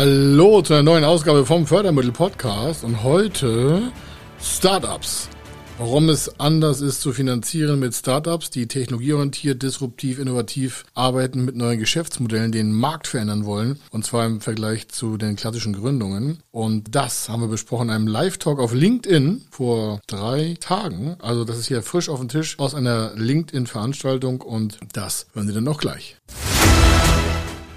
Hallo zu einer neuen Ausgabe vom Fördermittel Podcast und heute Startups. Warum es anders ist zu finanzieren mit Startups, die technologieorientiert, disruptiv, innovativ arbeiten mit neuen Geschäftsmodellen, den Markt verändern wollen. Und zwar im Vergleich zu den klassischen Gründungen. Und das haben wir besprochen in einem Live-Talk auf LinkedIn vor drei Tagen. Also das ist hier frisch auf dem Tisch aus einer LinkedIn-Veranstaltung und das hören Sie dann auch gleich.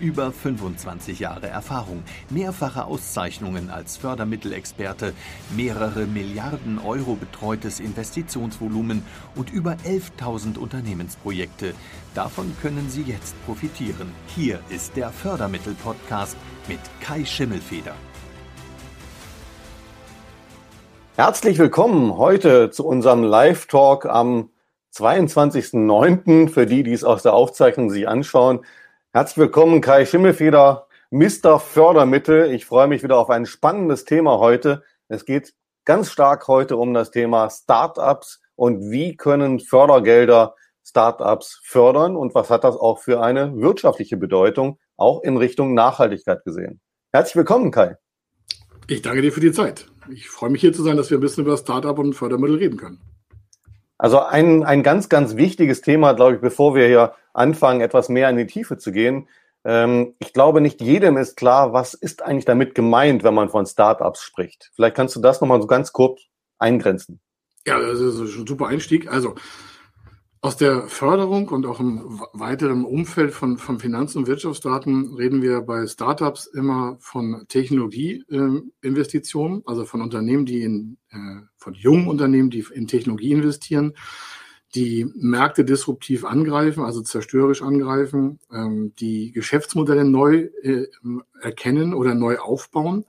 Über 25 Jahre Erfahrung, mehrfache Auszeichnungen als Fördermittelexperte, mehrere Milliarden Euro betreutes Investitionsvolumen und über 11.000 Unternehmensprojekte. Davon können Sie jetzt profitieren. Hier ist der Fördermittel-Podcast mit Kai Schimmelfeder. Herzlich willkommen heute zu unserem Live-Talk am 22.09. Für die, die es aus der Aufzeichnung sich anschauen. Herzlich willkommen, Kai Schimmelfeder, Mr. Fördermittel. Ich freue mich wieder auf ein spannendes Thema heute. Es geht ganz stark heute um das Thema Startups und wie können Fördergelder Startups fördern und was hat das auch für eine wirtschaftliche Bedeutung, auch in Richtung Nachhaltigkeit gesehen. Herzlich willkommen, Kai. Ich danke dir für die Zeit. Ich freue mich hier zu sein, dass wir ein bisschen über Startup und Fördermittel reden können. Also ein, ein ganz, ganz wichtiges Thema, glaube ich, bevor wir hier anfangen, etwas mehr in die Tiefe zu gehen. Ähm, ich glaube, nicht jedem ist klar, was ist eigentlich damit gemeint, wenn man von Startups spricht. Vielleicht kannst du das nochmal so ganz kurz eingrenzen. Ja, das ist ein super Einstieg. Also aus der Förderung und auch im weiteren Umfeld von, von Finanz- und Wirtschaftsdaten reden wir bei Startups immer von Technologieinvestitionen, also von Unternehmen, die in, äh, von jungen Unternehmen, die in Technologie investieren, die Märkte disruptiv angreifen, also zerstörerisch angreifen, ähm, die Geschäftsmodelle neu äh, erkennen oder neu aufbauen,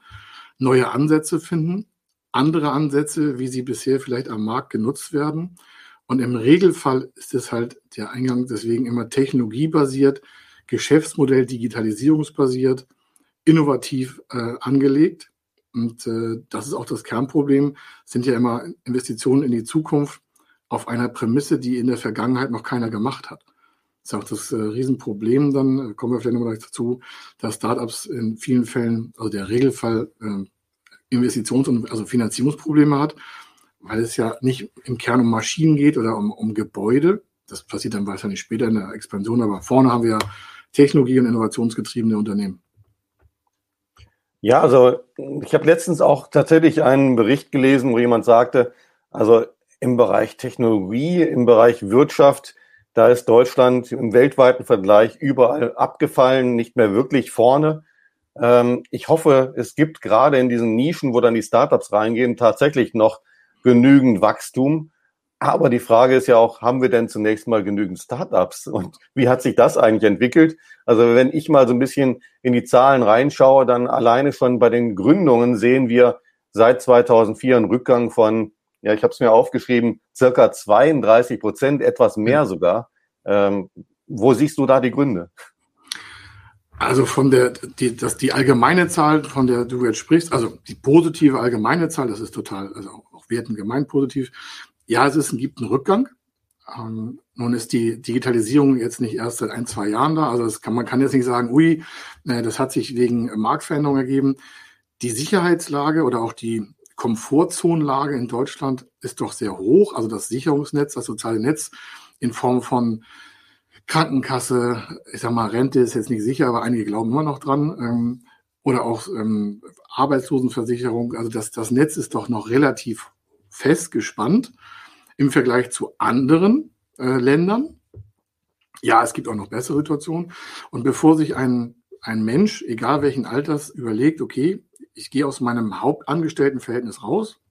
neue Ansätze finden, andere Ansätze, wie sie bisher vielleicht am Markt genutzt werden und im Regelfall ist es halt der Eingang deswegen immer technologiebasiert, Geschäftsmodell digitalisierungsbasiert, innovativ äh, angelegt. Und äh, das ist auch das Kernproblem, sind ja immer Investitionen in die Zukunft auf einer Prämisse, die in der Vergangenheit noch keiner gemacht hat. Das ist auch das äh, Riesenproblem, dann äh, kommen wir vielleicht nochmal dazu, dass Startups in vielen Fällen, also der Regelfall, äh, Investitions- und also Finanzierungsprobleme hat weil es ja nicht im Kern um Maschinen geht oder um, um Gebäude. Das passiert dann wahrscheinlich später in der Expansion, aber vorne haben wir ja Technologie- und innovationsgetriebene Unternehmen. Ja, also ich habe letztens auch tatsächlich einen Bericht gelesen, wo jemand sagte, also im Bereich Technologie, im Bereich Wirtschaft, da ist Deutschland im weltweiten Vergleich überall abgefallen, nicht mehr wirklich vorne. Ähm, ich hoffe, es gibt gerade in diesen Nischen, wo dann die Startups reingehen, tatsächlich noch genügend Wachstum. Aber die Frage ist ja auch, haben wir denn zunächst mal genügend Startups? Und wie hat sich das eigentlich entwickelt? Also wenn ich mal so ein bisschen in die Zahlen reinschaue, dann alleine schon bei den Gründungen sehen wir seit 2004 einen Rückgang von, ja, ich habe es mir aufgeschrieben, circa 32 Prozent, etwas mehr sogar. Ähm, wo siehst du da die Gründe? Also von der, die, das, die allgemeine Zahl, von der du jetzt sprichst, also die positive allgemeine Zahl, das ist total, also Werten gemeint positiv. Ja, es ist, gibt einen Rückgang. Ähm, nun ist die Digitalisierung jetzt nicht erst seit ein, zwei Jahren da. Also kann, man kann jetzt nicht sagen, ui, äh, das hat sich wegen Marktveränderungen ergeben. Die Sicherheitslage oder auch die Komfortzonenlage in Deutschland ist doch sehr hoch. Also das Sicherungsnetz, das soziale Netz in Form von Krankenkasse, ich sag mal, Rente ist jetzt nicht sicher, aber einige glauben immer noch dran. Ähm, oder auch ähm, Arbeitslosenversicherung. Also das, das Netz ist doch noch relativ festgespannt im Vergleich zu anderen äh, Ländern. Ja, es gibt auch noch bessere Situationen. Und bevor sich ein, ein Mensch, egal welchen Alters, überlegt, okay, ich gehe aus meinem Hauptangestelltenverhältnis raus,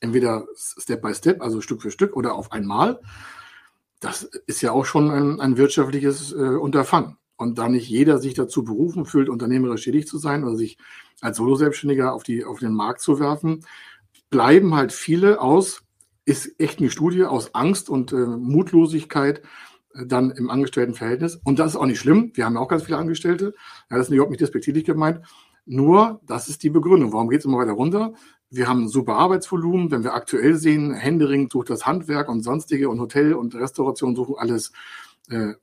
entweder Step by Step, also Stück für Stück oder auf einmal, das ist ja auch schon ein, ein wirtschaftliches äh, Unterfangen. und da nicht jeder sich dazu berufen fühlt, unternehmerisch tätig zu sein oder sich als Solo-Selbstständiger auf, auf den Markt zu werfen, bleiben halt viele aus, ist echt eine Studie, aus Angst und äh, Mutlosigkeit äh, dann im Angestelltenverhältnis. Und das ist auch nicht schlimm. Wir haben ja auch ganz viele Angestellte. Ja, das ist überhaupt nicht despektierlich gemeint. Nur, das ist die Begründung. Warum geht es immer weiter runter? Wir haben ein super Arbeitsvolumen. Wenn wir aktuell sehen, Händering sucht das Handwerk und sonstige und Hotel und Restauration suchen alles äh,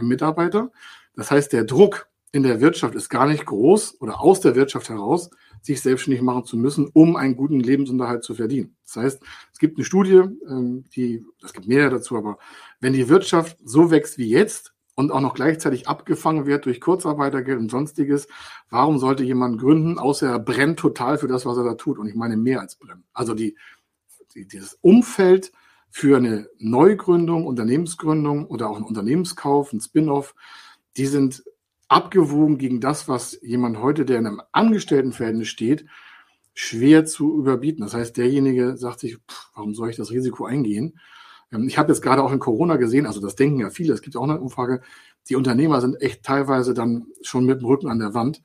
Mitarbeiter. Das heißt, der Druck in der Wirtschaft ist gar nicht groß oder aus der Wirtschaft heraus, sich selbstständig machen zu müssen, um einen guten Lebensunterhalt zu verdienen. Das heißt, es gibt eine Studie, ähm, die, es gibt mehrere dazu, aber wenn die Wirtschaft so wächst wie jetzt und auch noch gleichzeitig abgefangen wird durch Kurzarbeitergeld und sonstiges, warum sollte jemand gründen, außer er brennt total für das, was er da tut? Und ich meine mehr als brennen. Also die, die dieses Umfeld für eine Neugründung, Unternehmensgründung oder auch ein Unternehmenskauf, ein Spin-off, die sind abgewogen gegen das, was jemand heute, der in einem Angestelltenverhältnis steht, schwer zu überbieten. Das heißt, derjenige sagt sich, pff, warum soll ich das Risiko eingehen? Ähm, ich habe jetzt gerade auch in Corona gesehen, also das denken ja viele, es gibt auch eine Umfrage, die Unternehmer sind echt teilweise dann schon mit dem Rücken an der Wand.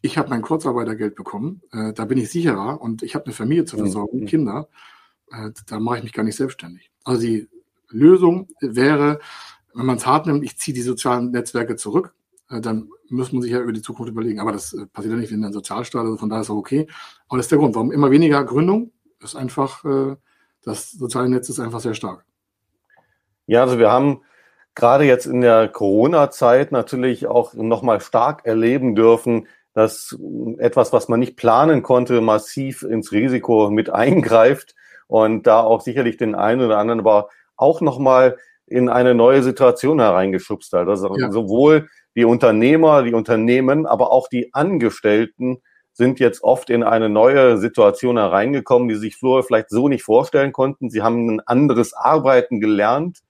Ich habe mein Kurzarbeitergeld bekommen, äh, da bin ich sicherer und ich habe eine Familie zu versorgen, mhm. Kinder, äh, da mache ich mich gar nicht selbstständig. Also die Lösung wäre, wenn man es hart nimmt, ich ziehe die sozialen Netzwerke zurück, dann muss man sich ja über die Zukunft überlegen. Aber das äh, passiert ja nicht, wenn ein Sozialstaat, also von daher ist auch okay. Aber das ist der Grund, warum immer weniger Gründung ist einfach, äh, das soziale Netz ist einfach sehr stark. Ja, also wir haben gerade jetzt in der Corona-Zeit natürlich auch nochmal stark erleben dürfen, dass etwas, was man nicht planen konnte, massiv ins Risiko mit eingreift und da auch sicherlich den einen oder anderen aber auch nochmal in eine neue Situation hereingeschubst hat. Also ja. sowohl die Unternehmer, die Unternehmen, aber auch die Angestellten sind jetzt oft in eine neue Situation hereingekommen, die sich Flora vielleicht so nicht vorstellen konnten. Sie haben ein anderes Arbeiten gelernt.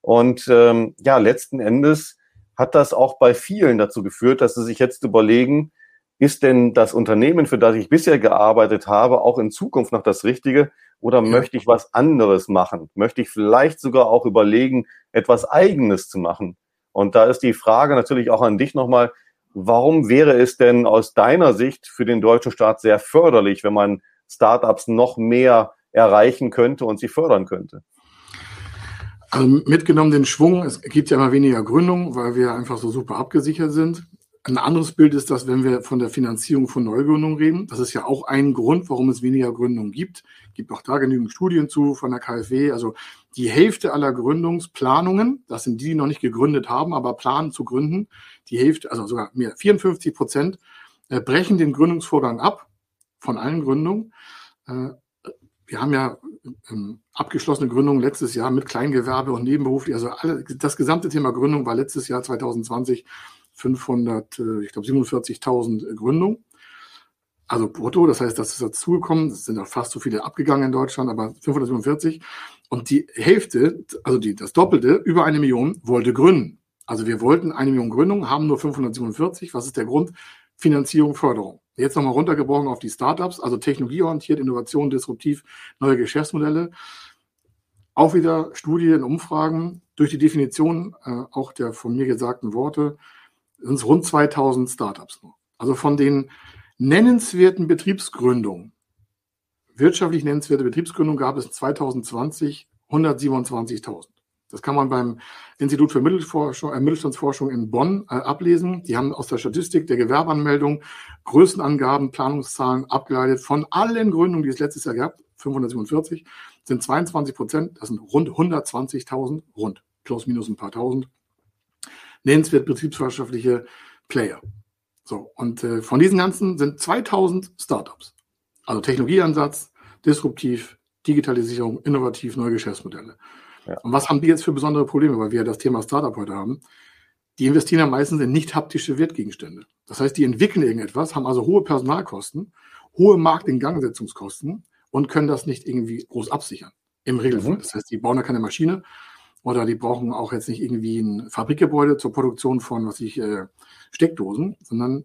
Und ähm, ja, letzten Endes hat das auch bei vielen dazu geführt, dass sie sich jetzt überlegen, ist denn das Unternehmen, für das ich bisher gearbeitet habe, auch in Zukunft noch das Richtige oder ja. möchte ich was anderes machen? Möchte ich vielleicht sogar auch überlegen, etwas Eigenes zu machen? Und da ist die Frage natürlich auch an dich nochmal, warum wäre es denn aus deiner Sicht für den deutschen Staat sehr förderlich, wenn man Startups noch mehr erreichen könnte und sie fördern könnte? Also mitgenommen den Schwung, es gibt ja immer weniger Gründungen, weil wir einfach so super abgesichert sind. Ein anderes Bild ist das, wenn wir von der Finanzierung von Neugründungen reden. Das ist ja auch ein Grund, warum es weniger Gründungen gibt. Gibt auch da genügend Studien zu von der KfW. Also die Hälfte aller Gründungsplanungen, das sind die, die noch nicht gegründet haben, aber planen zu gründen, die Hälfte, also sogar mehr, 54 Prozent, äh, brechen den Gründungsvorgang ab von allen Gründungen. Äh, wir haben ja ähm, abgeschlossene Gründungen letztes Jahr mit Kleingewerbe und nebenberuflich. Also alle, das gesamte Thema Gründung war letztes Jahr 2020 500, äh, ich glaube 47.000 Gründungen. Also brutto, das heißt, das ist dazugekommen. Es sind auch fast so viele abgegangen in Deutschland, aber 547. Und die Hälfte, also die, das Doppelte, über eine Million, wollte gründen. Also wir wollten eine Million Gründungen, haben nur 547. Was ist der Grund? Finanzierung, Förderung. Jetzt nochmal runtergebrochen auf die Startups, also technologieorientiert, Innovation, disruptiv, neue Geschäftsmodelle. Auch wieder Studien, Umfragen durch die Definition äh, auch der von mir gesagten Worte sind es rund 2000 Startups. Also von den nennenswerten Betriebsgründungen, wirtschaftlich nennenswerte Betriebsgründungen gab es 2020 127.000. Das kann man beim Institut für Mittelforschung, äh, Mittelstandsforschung in Bonn äh, ablesen. Die haben aus der Statistik der Gewerbeanmeldung Größenangaben, Planungszahlen abgeleitet von allen Gründungen, die es letztes Jahr gab, 547, sind 22 Prozent, das sind rund 120.000, rund, plus minus ein paar tausend, nennenswert betriebswirtschaftliche Player. So, und äh, von diesen ganzen sind 2000 Startups. Also Technologieansatz, disruptiv, Digitalisierung, innovativ, neue Geschäftsmodelle. Ja. Und was haben die jetzt für besondere Probleme, weil wir ja das Thema Startup heute haben? Die investieren ja meistens in nicht haptische Wertgegenstände. Das heißt, die entwickeln irgendetwas, haben also hohe Personalkosten, hohe Marktingangsetzungskosten und können das nicht irgendwie groß absichern. Im Regelfall. Mhm. Das heißt, die bauen da keine Maschine, oder die brauchen auch jetzt nicht irgendwie ein Fabrikgebäude zur Produktion von, was ich, äh, Steckdosen, sondern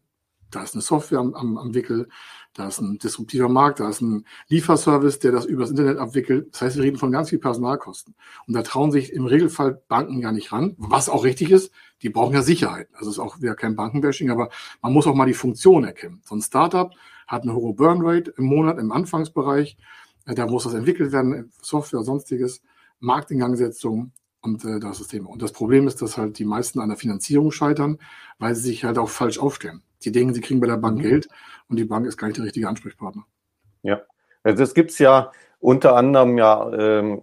Da ist eine Software am, am, am Wickel, da ist ein disruptiver Markt, da ist ein Lieferservice, der das übers Internet abwickelt. Das heißt, wir reden von ganz viel Personalkosten. Und da trauen sich im Regelfall Banken ja nicht ran, was auch richtig ist. Die brauchen ja Sicherheit. Also ist auch wieder kein Bankenbashing, aber man muss auch mal die Funktion erkennen. So ein Startup hat eine hohe Burnrate im Monat im Anfangsbereich. Da muss das entwickelt werden, Software, sonstiges, Marktingangsetzung und äh, das Thema. Und das Problem ist, dass halt die meisten an der Finanzierung scheitern, weil sie sich halt auch falsch aufstellen. Die denken, sie kriegen bei der Bank mhm. Geld und die Bank ist gar nicht der richtige Ansprechpartner. Ja, also es gibt ja unter anderem ja, ähm,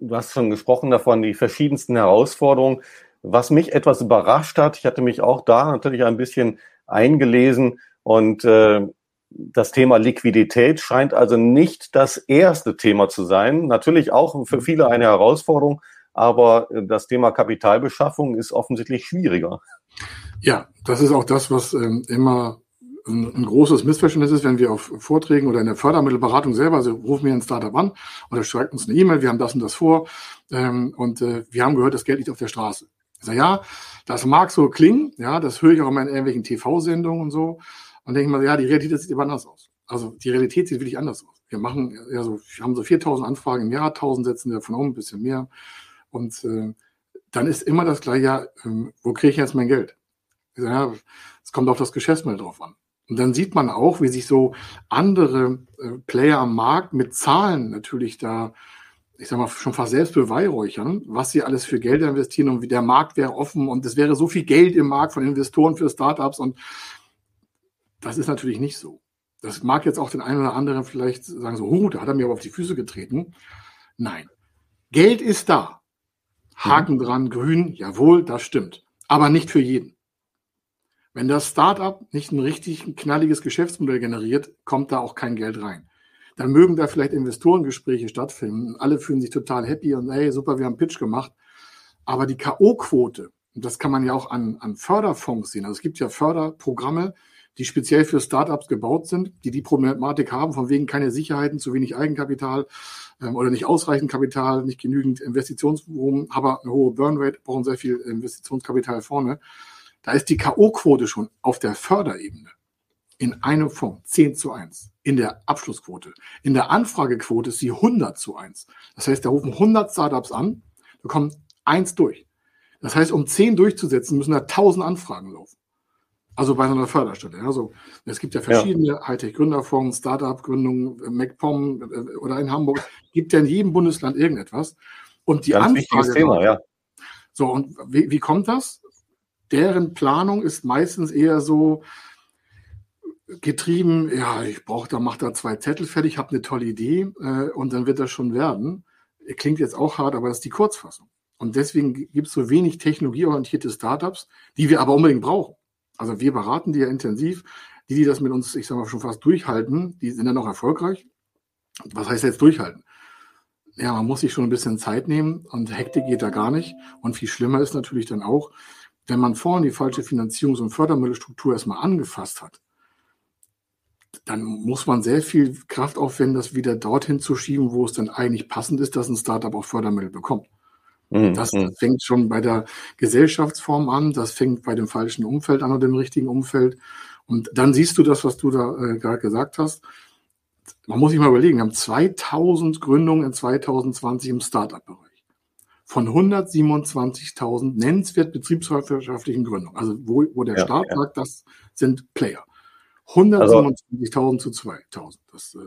du hast schon gesprochen davon, die verschiedensten Herausforderungen. Was mich etwas überrascht hat, ich hatte mich auch da natürlich ein bisschen eingelesen und äh, das Thema Liquidität scheint also nicht das erste Thema zu sein. Natürlich auch für viele eine Herausforderung, aber das Thema Kapitalbeschaffung ist offensichtlich schwieriger. Ja, das ist auch das, was ähm, immer ein, ein, großes Missverständnis ist, wenn wir auf Vorträgen oder in der Fördermittelberatung selber, also rufen wir ein Startup an oder schreibt uns eine E-Mail, wir haben das und das vor ähm, und äh, wir haben gehört, das Geld liegt auf der Straße. Ich sage, ja, das mag so klingen, ja, das höre ich auch immer in irgendwelchen TV-Sendungen und so und denke mal, ja, die Realität sieht immer anders aus. Also die Realität sieht wirklich anders aus. Wir machen, ja, so, wir haben so 4000 Anfragen im Jahr, 1000 setzen wir davon um, ein bisschen mehr und äh, dann ist immer das gleiche, ja, äh, wo kriege ich jetzt mein Geld? ja, es kommt auf das Geschäftsmodell drauf an. Und dann sieht man auch, wie sich so andere äh, Player am Markt mit Zahlen natürlich da, ich sag mal, schon fast selbst beweihräuchern, was sie alles für Geld investieren und wie der Markt wäre offen und es wäre so viel Geld im Markt von Investoren für Startups und das ist natürlich nicht so. Das mag jetzt auch den einen oder anderen vielleicht sagen so, oh, da hat er mir aber auf die Füße getreten. Nein. Geld ist da. Haken mhm. dran, grün, jawohl, das stimmt. Aber nicht für jeden. Wenn das Startup nicht ein richtig knalliges Geschäftsmodell generiert, kommt da auch kein Geld rein. Dann mögen da vielleicht Investorengespräche stattfinden. Alle fühlen sich total happy und hey, super, wir haben Pitch gemacht. Aber die K.O.-Quote, das kann man ja auch an, an Förderfonds sehen. Also es gibt ja Förderprogramme, die speziell für Startups gebaut sind, die die Problematik haben, von wegen keine Sicherheiten, zu wenig Eigenkapital ähm, oder nicht ausreichend Kapital, nicht genügend Investitionsvolumen, aber eine hohe Burnrate, brauchen sehr viel Investitionskapital vorne. Da ist die K.O.-Quote schon auf der Förderebene in einem Fonds 10 zu 1 in der Abschlussquote. In der Anfragequote ist sie 100 zu 1. Das heißt, da rufen 100 Startups an, da kommen eins durch. Das heißt, um 10 durchzusetzen, müssen da 1000 Anfragen laufen. Also bei einer Förderstelle. Also es gibt ja verschiedene ja. Hightech-Gründerfonds, Startup-Gründungen, MacPom äh, oder in Hamburg. Gibt ja in jedem Bundesland irgendetwas. Und die Ganz Anfrage. Thema, ja. So, und wie, wie kommt das? deren Planung ist meistens eher so getrieben, ja, ich brauche da, mach da zwei Zettel fertig, habe eine tolle Idee äh, und dann wird das schon werden. Klingt jetzt auch hart, aber das ist die Kurzfassung. Und deswegen gibt es so wenig technologieorientierte Startups, die wir aber unbedingt brauchen. Also wir beraten die ja intensiv. Die, die das mit uns, ich sage mal, schon fast durchhalten, die sind dann auch erfolgreich. Was heißt jetzt durchhalten? Ja, man muss sich schon ein bisschen Zeit nehmen und Hektik geht da gar nicht. Und viel schlimmer ist natürlich dann auch, wenn man vorhin die falsche Finanzierungs- und Fördermittelstruktur erstmal angefasst hat, dann muss man sehr viel Kraft aufwenden, das wieder dorthin zu schieben, wo es dann eigentlich passend ist, dass ein Startup auch Fördermittel bekommt. Mhm. Das mhm. fängt schon bei der Gesellschaftsform an, das fängt bei dem falschen Umfeld an oder dem richtigen Umfeld. Und dann siehst du das, was du da äh, gerade gesagt hast. Man muss sich mal überlegen, wir haben 2000 Gründungen in 2020 im Startup-Bereich von 127.000 nennenswert betriebswirtschaftlichen Gründungen. Also wo, wo der ja, Staat ja. sagt, das sind Player. 127.000 also, zu 2.000. Das, äh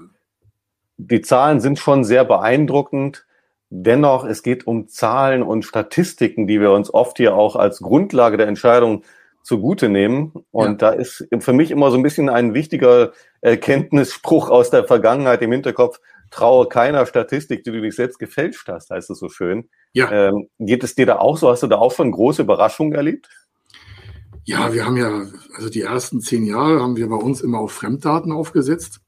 die Zahlen sind schon sehr beeindruckend. Dennoch, es geht um Zahlen und Statistiken, die wir uns oft hier auch als Grundlage der Entscheidung zugute nehmen. Und ja. da ist für mich immer so ein bisschen ein wichtiger Erkenntnisspruch aus der Vergangenheit im Hinterkopf traue keiner Statistik, die du dich selbst gefälscht hast, heißt es so schön. Ja. Ähm, geht es dir da auch so? Hast du da auch schon große Überraschungen erlebt? Ja, wir haben ja, also die ersten zehn Jahre haben wir bei uns immer auf Fremddaten aufgesetzt.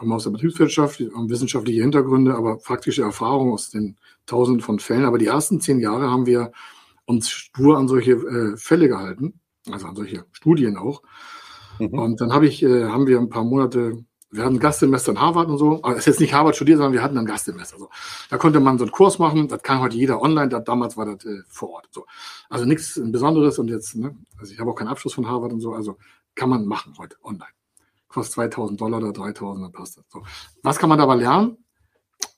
Kommen aus der Betriebswirtschaft, haben wissenschaftliche Hintergründe, aber praktische Erfahrung aus den Tausenden von Fällen. Aber die ersten zehn Jahre haben wir uns stur an solche äh, Fälle gehalten, also an solche Studien auch. Mhm. Und dann habe ich, äh, haben wir ein paar Monate wir hatten Gastsemester in Harvard und so. Aber es ist jetzt nicht Harvard studiert, sondern wir hatten ein Gastsemester. So. Da konnte man so einen Kurs machen. Das kann heute jeder online. Da, damals war das äh, vor Ort. So. Also nichts Besonderes. Und jetzt, ne, also ich habe auch keinen Abschluss von Harvard und so. Also kann man machen heute online. Kostet 2000 Dollar oder 3000, dann passt das. So. Was kann man dabei lernen?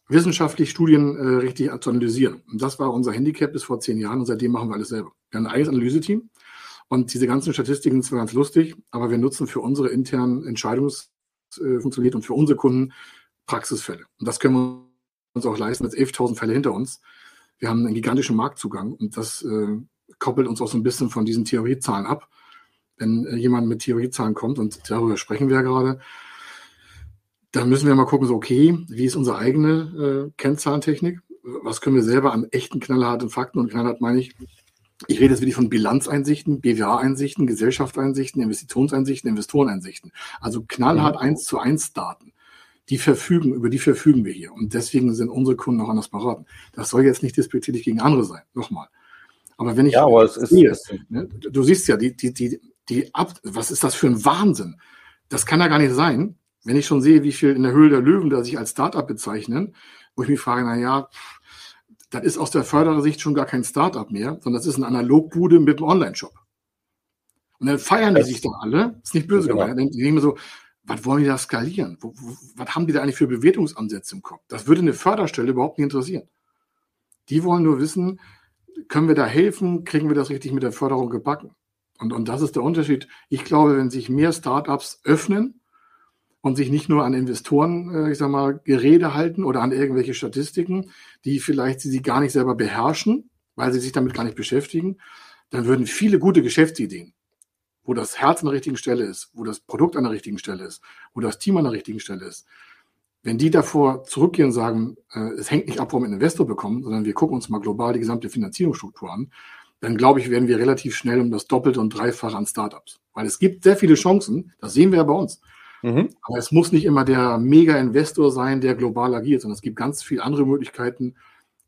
Wissenschaftlich Studien äh, richtig zu analysieren. Und das war unser Handicap bis vor zehn Jahren und seitdem machen wir alles selber. Wir haben ein eigenes Analyseteam und diese ganzen Statistiken sind ganz lustig, aber wir nutzen für unsere internen Entscheidungsfunktionalität äh, und für unsere Kunden Praxisfälle. Und das können wir uns auch leisten, mit 11.000 Fälle hinter uns. Wir haben einen gigantischen Marktzugang und das äh, koppelt uns auch so ein bisschen von diesen Theoriezahlen ab. Wenn äh, jemand mit Theoriezahlen kommt, und darüber sprechen wir ja gerade, dann müssen wir mal gucken, so okay, wie ist unsere eigene äh, Kennzahlentechnik? Was können wir selber an echten knallharten Fakten und knallhart meine ich, ich rede jetzt wirklich von Bilanzeinsichten, BWA-Einsichten, Gesellschaftseinsichten, Investitionseinsichten, Investoreneinsichten. Also knallhart eins zu eins Daten. Die verfügen, über die verfügen wir hier. Und deswegen sind unsere Kunden auch anders beraten. Das soll jetzt nicht despektierlich gegen andere sein. Nochmal. Aber wenn ich ja, aber es sehe, ist, ne, du siehst ja, die, die, die, die Ab, was ist das für ein Wahnsinn? Das kann ja gar nicht sein, wenn ich schon sehe, wie viel in der Höhle der Löwen da sich als Startup bezeichnen, wo ich mich frage, na ja, das ist aus der Förderersicht schon gar kein Startup mehr, sondern das ist eine Analogbude mit einem Online-Shop. Und dann feiern die sich da alle, ist nicht böse genau. gemeint, dann denken wir so, was wollen die da skalieren? Wo, wo, was haben die da eigentlich für Bewertungsansätze im Kopf? Das würde eine Förderstelle überhaupt nicht interessieren. Die wollen nur wissen, können wir da helfen? Kriegen wir das richtig mit der Förderung gebacken? Und, und das ist der Unterschied. Ich glaube, wenn sich mehr Startups öffnen und sich nicht nur an Investoren, äh, ich sag mal, Gerede halten oder an irgendwelche Statistiken, die vielleicht sie gar nicht selber beherrschen, weil sie sich damit gar nicht beschäftigen, dann würden viele gute Geschäftsideen, wo das Herz an der richtigen Stelle ist, wo das Produkt an der richtigen Stelle ist, wo das Team an der richtigen Stelle ist, wenn die davor zurückgehen und sagen, äh, es hängt nicht ab, wo wir einen Investor bekommen, sondern wir gucken uns mal global die gesamte Finanzierungsstruktur an, dann glaube ich, werden wir relativ schnell um das Doppelte und Dreifache an Startups. Weil es gibt sehr viele Chancen, das sehen wir ja bei uns. Mhm. Aber es muss nicht immer der Mega-Investor sein, der global agiert, sondern es gibt ganz viele andere Möglichkeiten,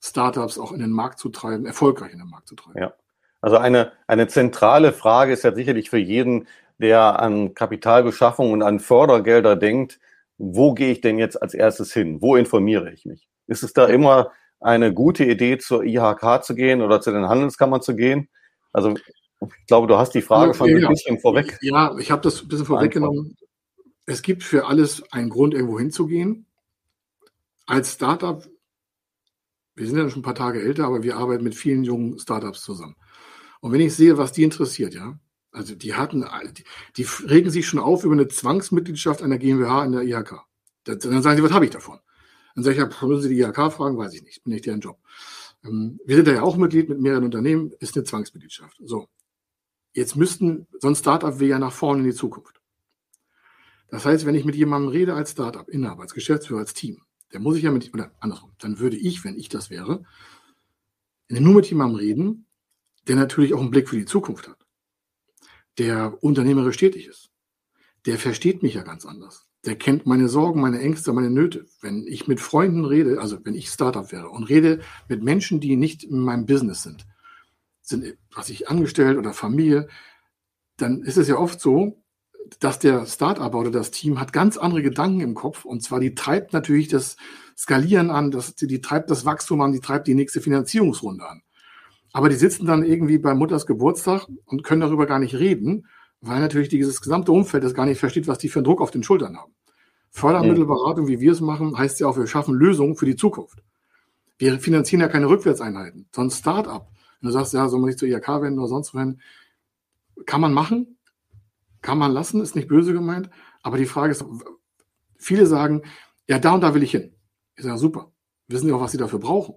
Startups auch in den Markt zu treiben, erfolgreich in den Markt zu treiben. Ja. Also eine, eine zentrale Frage ist ja sicherlich für jeden, der an Kapitalbeschaffung und an Fördergelder denkt, wo gehe ich denn jetzt als erstes hin? Wo informiere ich mich? Ist es da immer eine gute Idee, zur IHK zu gehen oder zu den Handelskammern zu gehen? Also ich glaube, du hast die Frage schon ja, ein bisschen vorweg. Ja, ich habe das ein bisschen vorweggenommen. Es gibt für alles einen Grund, irgendwo hinzugehen. Als Startup, wir sind ja schon ein paar Tage älter, aber wir arbeiten mit vielen jungen Startups zusammen. Und wenn ich sehe, was die interessiert, ja, also die hatten, die, die regen sich schon auf über eine Zwangsmitgliedschaft einer GmbH in der IHK. Dann sagen sie, was habe ich davon? Ich, ja, müssen Sie die IHK fragen, weiß ich nicht, bin nicht deren Job. Ähm, wir sind da ja auch Mitglied mit mehreren Unternehmen, ist eine Zwangsmitgliedschaft. So. Jetzt müssten, so ein Startup will ja nach vorne in die Zukunft. Das heißt, wenn ich mit jemandem rede als Startup, Inhaber, als Geschäftsführer, als Team, dann muss ich ja mit, oder andersrum, dann würde ich, wenn ich das wäre, nur mit jemandem reden, der natürlich auch einen Blick für die Zukunft hat, der unternehmerisch tätig ist. Der versteht mich ja ganz anders der kennt meine Sorgen, meine Ängste, meine Nöte. Wenn ich mit Freunden rede, also wenn ich Startup wäre und rede mit Menschen, die nicht in meinem Business sind, sind, was ich angestellt oder Familie, dann ist es ja oft so, dass der Startup oder das Team hat ganz andere Gedanken im Kopf und zwar die treibt natürlich das Skalieren an, das, die, die treibt das Wachstum an, die treibt die nächste Finanzierungsrunde an. Aber die sitzen dann irgendwie bei Mutters Geburtstag und können darüber gar nicht reden, weil natürlich dieses gesamte Umfeld das gar nicht versteht, was die für einen Druck auf den Schultern haben. Fördermittelberatung, wie wir es machen, heißt ja auch, wir schaffen Lösungen für die Zukunft. Wir finanzieren ja keine Rückwärtseinheiten, sondern Start-up. Wenn du sagst, ja, soll man nicht zur IHK wenden oder sonst wohin, kann man machen, kann man lassen, ist nicht böse gemeint. Aber die Frage ist, viele sagen, ja, da und da will ich hin. Ich sage, super. Wissen Sie auch, was Sie dafür brauchen?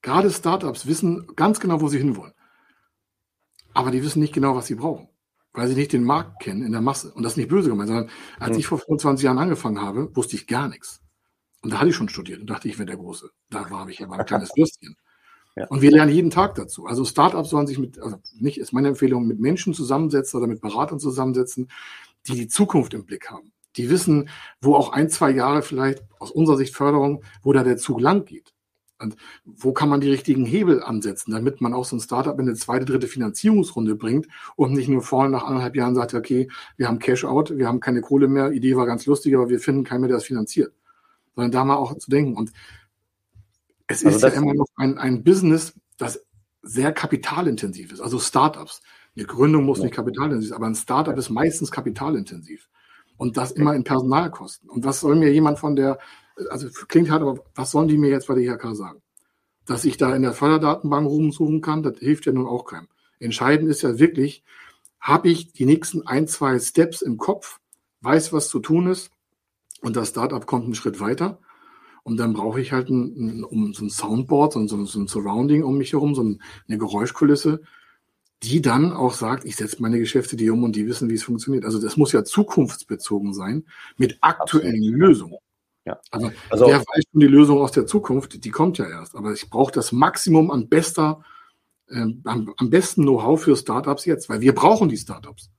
Gerade Startups wissen ganz genau, wo sie hinwollen. Aber die wissen nicht genau, was sie brauchen weil sie nicht den Markt kennen in der Masse. Und das ist nicht böse gemeint, sondern als ich vor 25 Jahren angefangen habe, wusste ich gar nichts. Und da hatte ich schon studiert und dachte, ich wäre der Große. Da war ich aber ein kleines Würstchen. Ja. Und wir lernen jeden Tag dazu. Also Startups sollen sich mit, also nicht ist meine Empfehlung, mit Menschen zusammensetzen oder mit Beratern zusammensetzen, die die Zukunft im Blick haben. Die wissen, wo auch ein, zwei Jahre vielleicht aus unserer Sicht Förderung, wo da der Zug lang geht. Und wo kann man die richtigen Hebel ansetzen, damit man auch so ein Startup in eine zweite, dritte Finanzierungsrunde bringt und nicht nur vorne nach anderthalb Jahren sagt, okay, wir haben Cash-out, wir haben keine Kohle mehr, Idee war ganz lustig, aber wir finden keinen mehr, der das finanziert. Sondern da mal auch zu denken. Und es also ist ja immer noch ein, ein Business, das sehr kapitalintensiv ist, also Startups. Eine Gründung muss nicht kapitalintensiv sein, aber ein Startup ist meistens kapitalintensiv. Und das immer in Personalkosten. Und was soll mir jemand von der, also klingt hart, aber was sollen die mir jetzt bei der IHK sagen? Dass ich da in der Förderdatenbank rumsuchen kann, das hilft ja nun auch keinem. Entscheidend ist ja wirklich, habe ich die nächsten ein, zwei Steps im Kopf, weiß, was zu tun ist und das Startup kommt einen Schritt weiter. Und dann brauche ich halt ein, um, so ein Soundboard, so ein, so ein Surrounding um mich herum, so eine Geräuschkulisse, die dann auch sagt, ich setze meine Geschäfte die um und die wissen, wie es funktioniert. Also das muss ja zukunftsbezogen sein mit aktuellen Absolut. Lösungen. Ja. Also, also wer weiß schon die Lösung aus der Zukunft, die kommt ja erst. Aber ich brauche das Maximum an bester, äh, am, am besten Know-how für Startups jetzt, weil wir brauchen die Startups.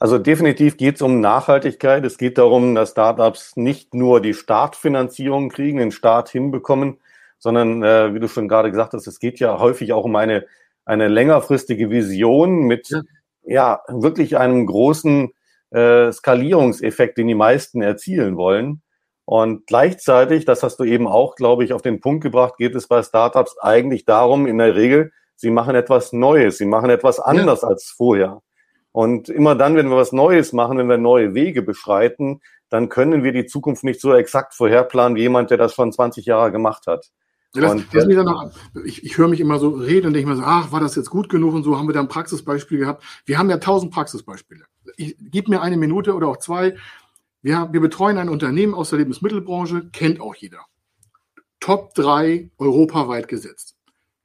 Also definitiv geht es um Nachhaltigkeit. Es geht darum, dass Startups nicht nur die Startfinanzierung kriegen, den Start hinbekommen, sondern, äh, wie du schon gerade gesagt hast, es geht ja häufig auch um eine, eine längerfristige Vision mit ja, ja wirklich einem großen äh, Skalierungseffekt, den die meisten erzielen wollen. Und gleichzeitig, das hast du eben auch, glaube ich, auf den Punkt gebracht, geht es bei Startups eigentlich darum, in der Regel, sie machen etwas Neues, sie machen etwas anders ja. als vorher. Und immer dann, wenn wir was Neues machen, wenn wir neue Wege beschreiten, dann können wir die Zukunft nicht so exakt vorherplanen wie jemand, der das schon 20 Jahre gemacht hat. Ja, das, das noch, ich, ich höre mich immer so reden und denke mir so, ach, war das jetzt gut genug und so haben wir da ein Praxisbeispiel gehabt. Wir haben ja tausend Praxisbeispiele. Ich, gib mir eine Minute oder auch zwei. Wir, wir betreuen ein Unternehmen aus der Lebensmittelbranche, kennt auch jeder. Top drei europaweit gesetzt.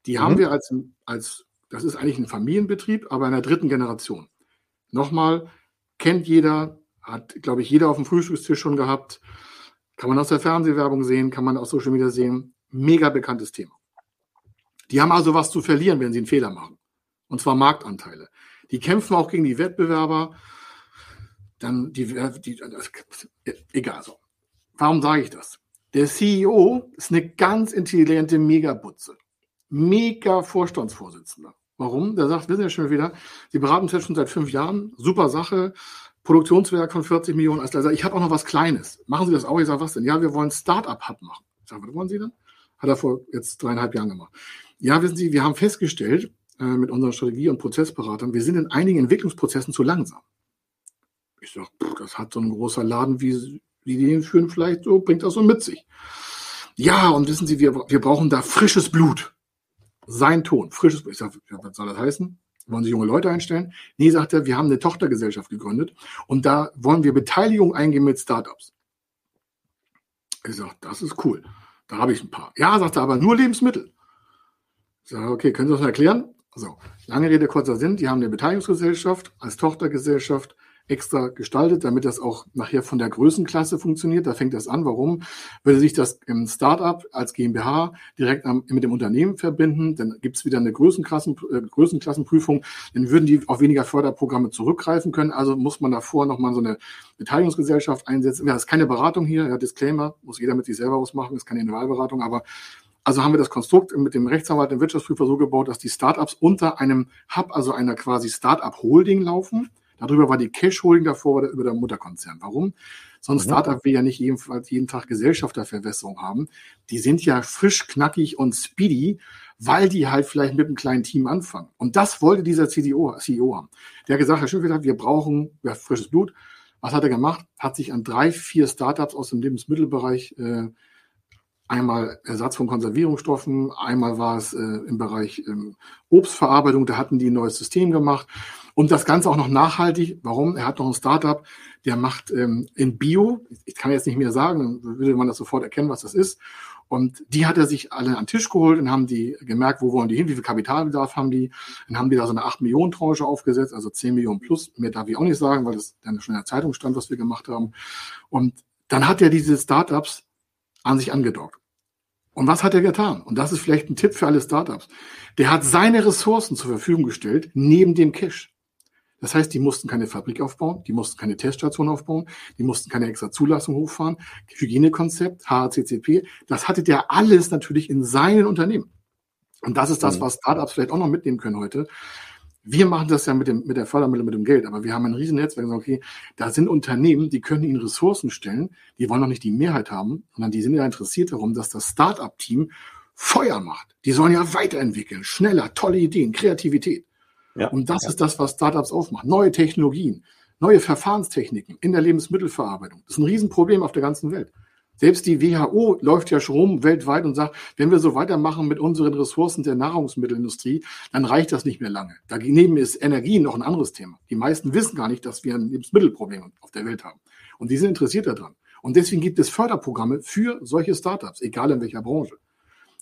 Die mhm. haben wir als, als, das ist eigentlich ein Familienbetrieb, aber in der dritten Generation. Nochmal, kennt jeder, hat, glaube ich, jeder auf dem Frühstückstisch schon gehabt. Kann man aus der Fernsehwerbung sehen, kann man aus Social Media sehen. Mega bekanntes Thema. Die haben also was zu verlieren, wenn sie einen Fehler machen. Und zwar Marktanteile. Die kämpfen auch gegen die Wettbewerber. Dann die, die das, egal so. Warum sage ich das? Der CEO ist eine ganz intelligente Megabutze. Mega Vorstandsvorsitzender. Warum? Der sagt, wissen ja schon wieder, Sie beraten uns jetzt schon seit fünf Jahren, super Sache, Produktionswerk von 40 Millionen. Also ich habe auch noch was Kleines. Machen Sie das auch? Ich sage, was denn? Ja, wir wollen Start-up-Hub machen. Ich sage, was wollen Sie denn? Hat er vor jetzt dreieinhalb Jahren gemacht. Ja, wissen Sie, wir haben festgestellt äh, mit unseren Strategie- und Prozessberatern, wir sind in einigen Entwicklungsprozessen zu langsam. Ich sage, das hat so ein großer Laden wie, wie den führen vielleicht so, bringt das so mit sich. Ja, und wissen Sie, wir, wir brauchen da frisches Blut sein Ton, frisches, ich sage, was soll das heißen? Wollen Sie junge Leute einstellen? Nee, sagt er, wir haben eine Tochtergesellschaft gegründet und da wollen wir Beteiligung eingehen mit Startups. Ich sage, das ist cool. Da habe ich ein paar. Ja, sagt er, aber nur Lebensmittel. Ich sage, okay, können Sie das mal erklären? So, lange Rede, kurzer Sinn. Die haben eine Beteiligungsgesellschaft als Tochtergesellschaft extra gestaltet, damit das auch nachher von der Größenklasse funktioniert. Da fängt das an. Warum? Würde sich das im Startup als GmbH direkt am, mit dem Unternehmen verbinden, dann gibt es wieder eine Größenklassen, äh, Größenklassenprüfung, dann würden die auf weniger Förderprogramme zurückgreifen können. Also muss man davor nochmal so eine Beteiligungsgesellschaft einsetzen. Ja, das ist keine Beratung hier, ja, Disclaimer, muss jeder mit sich selber ausmachen, ist keine Individualberatung, aber also haben wir das Konstrukt mit dem Rechtsanwalt, dem Wirtschaftsprüfer so gebaut, dass die Startups unter einem Hub, also einer quasi Startup-Holding laufen Darüber war die Cash-Holding davor über der Mutterkonzern. Warum? So ein mhm. Startup will ja nicht jedenfalls jeden Tag Gesellschafterverwässerung haben. Die sind ja frisch, knackig und speedy, weil die halt vielleicht mit einem kleinen Team anfangen. Und das wollte dieser CDO, CEO haben. Der hat gesagt, Herr Schönfelder, wir brauchen ja, frisches Blut. Was hat er gemacht? Hat sich an drei, vier Startups aus dem Lebensmittelbereich äh, einmal Ersatz von Konservierungsstoffen, einmal war es äh, im Bereich ähm, Obstverarbeitung, da hatten die ein neues System gemacht. Und das Ganze auch noch nachhaltig. Warum? Er hat noch ein Startup, der macht ähm, in Bio, ich kann jetzt nicht mehr sagen, würde man das sofort erkennen, was das ist. Und die hat er sich alle an den Tisch geholt und haben die gemerkt, wo wollen die hin, wie viel Kapitalbedarf haben die. Dann haben die da so eine 8 Millionen Tranche aufgesetzt, also 10 Millionen plus. Mehr darf ich auch nicht sagen, weil das dann schon in der Zeitung stand, was wir gemacht haben. Und dann hat er diese Startups an sich angedockt. Und was hat er getan? Und das ist vielleicht ein Tipp für alle Startups. Der hat seine Ressourcen zur Verfügung gestellt, neben dem Cash. Das heißt, die mussten keine Fabrik aufbauen, die mussten keine Teststation aufbauen, die mussten keine extra Zulassung hochfahren, Hygienekonzept, HACCP, das hatte der alles natürlich in seinen Unternehmen. Und das ist das, mhm. was Startups vielleicht auch noch mitnehmen können heute. Wir machen das ja mit, dem, mit der Fördermittel, mit dem Geld, aber wir haben ein riesen Netzwerk sagen, okay, da sind Unternehmen, die können ihnen Ressourcen stellen, die wollen noch nicht die Mehrheit haben, sondern die sind ja interessiert darum, dass das Startup-Team Feuer macht. Die sollen ja weiterentwickeln, schneller, tolle Ideen, Kreativität. Ja, und das ja. ist das, was Startups aufmacht. Neue Technologien, neue Verfahrenstechniken in der Lebensmittelverarbeitung. Das ist ein Riesenproblem auf der ganzen Welt. Selbst die WHO läuft ja schon rum weltweit und sagt, wenn wir so weitermachen mit unseren Ressourcen der Nahrungsmittelindustrie, dann reicht das nicht mehr lange. Daneben ist Energie noch ein anderes Thema. Die meisten wissen gar nicht, dass wir ein Lebensmittelproblem auf der Welt haben. Und die sind interessiert daran. Und deswegen gibt es Förderprogramme für solche Startups, egal in welcher Branche.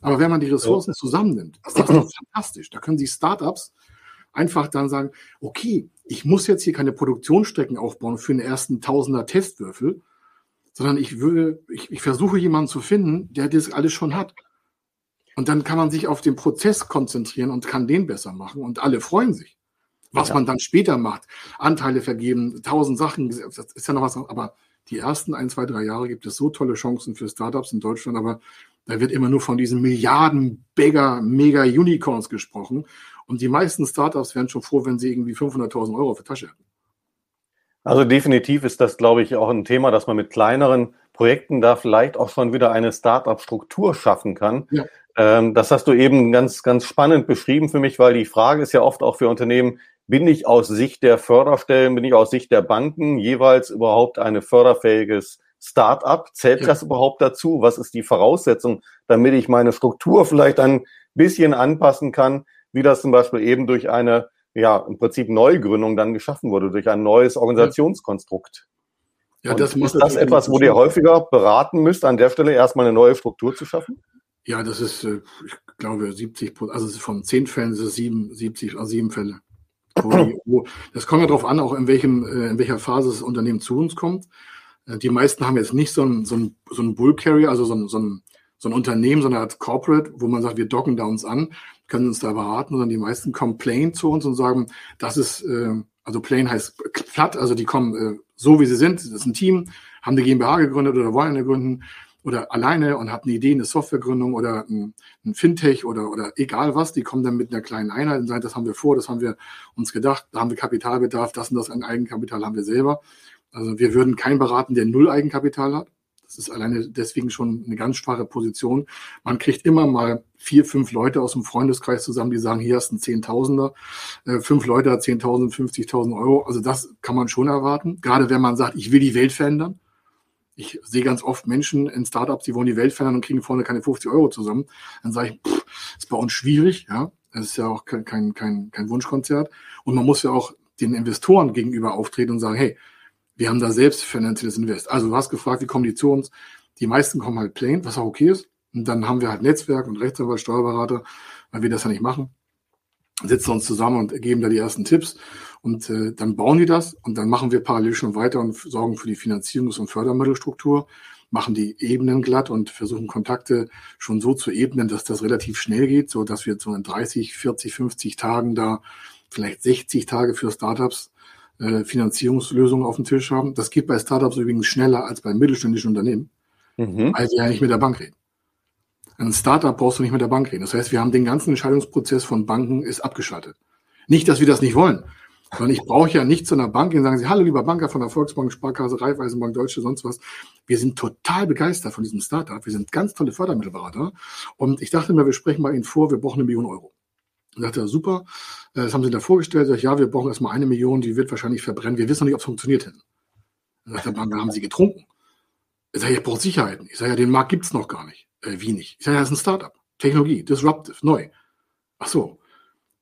Aber wenn man die Ressourcen zusammennimmt, ist das doch fantastisch. Da können sich Startups einfach dann sagen, okay, ich muss jetzt hier keine Produktionsstrecken aufbauen für den ersten Tausender Testwürfel, sondern ich würde, ich, ich versuche jemanden zu finden, der das alles schon hat. Und dann kann man sich auf den Prozess konzentrieren und kann den besser machen und alle freuen sich. Was ja. man dann später macht, Anteile vergeben, tausend Sachen, das ist ja noch was, aber die ersten ein, zwei, drei Jahre gibt es so tolle Chancen für Startups in Deutschland, aber da wird immer nur von diesen Milliarden Beggar, Mega Unicorns gesprochen. Und die meisten Startups wären schon froh, wenn sie irgendwie 500.000 Euro auf der Tasche hätten. Also definitiv ist das, glaube ich, auch ein Thema, dass man mit kleineren Projekten da vielleicht auch schon wieder eine Startup-Struktur schaffen kann. Ja. Ähm, das hast du eben ganz, ganz spannend beschrieben für mich, weil die Frage ist ja oft auch für Unternehmen, bin ich aus Sicht der Förderstellen, bin ich aus Sicht der Banken jeweils überhaupt ein förderfähiges Start-up? Zählt ja. das überhaupt dazu? Was ist die Voraussetzung, damit ich meine Struktur vielleicht ein bisschen anpassen kann, wie das zum Beispiel eben durch eine ja, im Prinzip Neugründung dann geschaffen wurde durch ein neues Organisationskonstrukt. Ja, das ist das etwas, wo ihr häufiger beraten müsst, an der Stelle erstmal eine neue Struktur zu schaffen? Ja, das ist, äh, ich glaube, 70 also von zehn Fällen ist es sieben, 70, also sieben Fälle. das kommt ja darauf an, auch in, welchem, äh, in welcher Phase das Unternehmen zu uns kommt. Äh, die meisten haben jetzt nicht so ein, so ein, so ein Bull Carrier, also so ein, so ein, so ein Unternehmen, so eine Art Corporate, wo man sagt, wir docken da uns an können uns da beraten, sondern die meisten kommen plain zu uns und sagen, das ist, äh, also plain heißt platt, also die kommen äh, so, wie sie sind, das ist ein Team, haben eine GmbH gegründet oder wollen eine gründen oder alleine und hatten eine Idee, eine Softwaregründung oder ein, ein, Fintech oder, oder egal was, die kommen dann mit einer kleinen Einheit und sagen, das haben wir vor, das haben wir uns gedacht, da haben wir Kapitalbedarf, das und das an Eigenkapital haben wir selber. Also wir würden keinen beraten, der null Eigenkapital hat. Das ist alleine deswegen schon eine ganz schwache Position. Man kriegt immer mal vier, fünf Leute aus dem Freundeskreis zusammen, die sagen, hier hast du einen Zehntausender, äh, fünf Leute hat 10.000, 50.000 Euro. Also das kann man schon erwarten. Gerade wenn man sagt, ich will die Welt verändern. Ich sehe ganz oft Menschen in Startups, die wollen die Welt verändern und kriegen vorne keine 50 Euro zusammen. Dann sage ich, pff, ist bei uns schwierig, ja. Das ist ja auch kein, kein, kein, kein Wunschkonzert. Und man muss ja auch den Investoren gegenüber auftreten und sagen, hey, wir haben da selbst finanzielles Invest. Also du hast gefragt, wie kommen die zu uns? Die meisten kommen halt plain, was auch okay ist. Und dann haben wir halt Netzwerk und Rechtsanwalt, Steuerberater, weil wir das ja nicht machen. Sitzen uns zusammen und geben da die ersten Tipps. Und äh, dann bauen die das und dann machen wir parallel schon weiter und sorgen für die Finanzierungs- und Fördermittelstruktur, machen die Ebenen glatt und versuchen Kontakte schon so zu ebnen, dass das relativ schnell geht, so dass wir so in 30, 40, 50 Tagen da vielleicht 60 Tage für Startups äh, Finanzierungslösungen auf dem Tisch haben. Das geht bei Startups übrigens schneller als bei mittelständischen Unternehmen, mhm. weil wir ja nicht mit der Bank reden. Ein Startup brauchst du nicht mit der Bank reden. Das heißt, wir haben den ganzen Entscheidungsprozess von Banken ist abgeschaltet. Nicht, dass wir das nicht wollen, sondern ich brauche ja nicht zu einer Bank und sagen Sie, hallo lieber Banker von der Volksbank, Sparkasse, Raiffeisenbank, Deutsche, sonst was. Wir sind total begeistert von diesem Startup. Wir sind ganz tolle Fördermittelberater. Und ich dachte mir, wir sprechen mal Ihnen vor, wir brauchen eine Million Euro. Und er, super, äh, das haben sie da vorgestellt. Sag ich, ja, wir brauchen erstmal eine Million, die wird wahrscheinlich verbrennen. Wir wissen noch nicht, ob es funktioniert hätte. Dann sagt er, dann haben sie getrunken. Ich sage, ihr braucht Sicherheiten. Ich sage, ja, den Markt gibt's noch gar nicht. Äh, wie nicht? Ich sage, das ist ein Startup. Technologie, disruptive, neu. Ach so.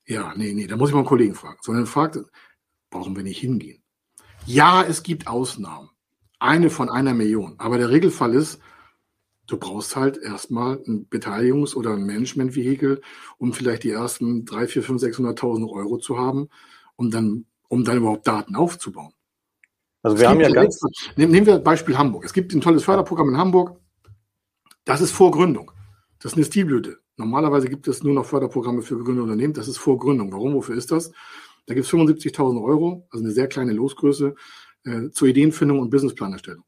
Ja, nee, nee, da muss ich mal einen Kollegen fragen. Sondern fragt, brauchen wir nicht hingehen. Ja, es gibt Ausnahmen. Eine von einer Million. Aber der Regelfall ist, du brauchst halt erstmal ein Beteiligungs- oder ein Management-Vehikel, um vielleicht die ersten 3, 4, 5, 600.000 Euro zu haben, um dann, um dann überhaupt Daten aufzubauen. Also wir es haben ja ganz... Nehmen wir Beispiel Hamburg. Es gibt ein tolles Förderprogramm in Hamburg. Das ist Vorgründung. Das ist eine Stilblüte. Normalerweise gibt es nur noch Förderprogramme für gegründete Unternehmen. Das ist Vorgründung. Warum? Wofür ist das? Da gibt es 75.000 Euro, also eine sehr kleine Losgröße, äh, zur Ideenfindung und Businessplanerstellung.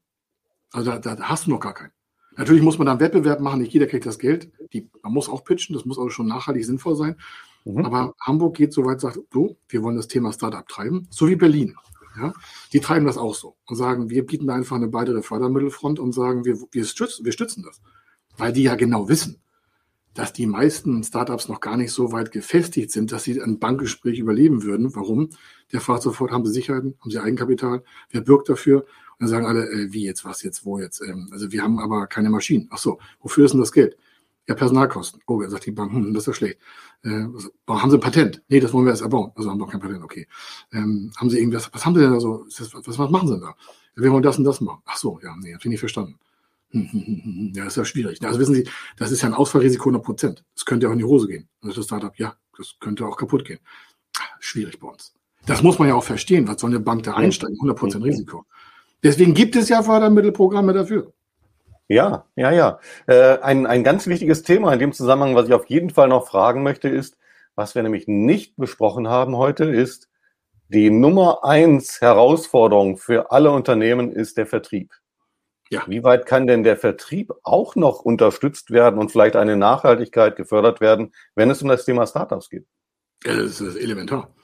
Also da, da hast du noch gar keinen. Natürlich muss man da einen Wettbewerb machen, nicht jeder kriegt das Geld. Die, man muss auch pitchen, das muss auch schon nachhaltig sinnvoll sein. Mhm. Aber Hamburg geht so weit, sagt, du, wir wollen das Thema Startup treiben, so wie Berlin. Ja, die treiben das auch so und sagen, wir bieten da einfach eine weitere Fördermittelfront und sagen, wir, wir, stützen, wir stützen das. Weil die ja genau wissen, dass die meisten Startups noch gar nicht so weit gefestigt sind, dass sie ein Bankgespräch überleben würden. Warum? Der fragt sofort, haben Sie Sicherheiten, haben Sie Eigenkapital, wer bürgt dafür? Dann sagen alle, äh, wie jetzt, was jetzt, wo jetzt? Ähm, also wir haben aber keine Maschinen. Ach so, wofür ist denn das Geld? Ja, Personalkosten. Oh, wer sagt die Bank, hm, das ist ja schlecht. Äh, haben Sie ein Patent? Nee, das wollen wir erst erbauen. Also haben wir kein Patent, okay. Ähm, haben Sie irgendwas, was haben Sie denn da so, was, was machen Sie denn da? Wir wollen das und das machen. Ach so, ja, nee, hab ich nicht verstanden. Ja, das ist ja schwierig. Also wissen Sie, das ist ja ein Ausfallrisiko 100 Prozent. Das könnte auch in die Hose gehen. Und das Startup, ja, das könnte auch kaputt gehen. Schwierig bei uns. Das muss man ja auch verstehen. Was soll eine Bank da einsteigen? 100 Prozent Risiko. Deswegen gibt es ja Fördermittelprogramme dafür. Ja, ja, ja. Äh, ein, ein ganz wichtiges Thema in dem Zusammenhang, was ich auf jeden Fall noch fragen möchte, ist, was wir nämlich nicht besprochen haben heute, ist, die Nummer eins Herausforderung für alle Unternehmen ist der Vertrieb. Ja. Wie weit kann denn der Vertrieb auch noch unterstützt werden und vielleicht eine Nachhaltigkeit gefördert werden, wenn es um das Thema Startups geht? Ja, das ist elementar.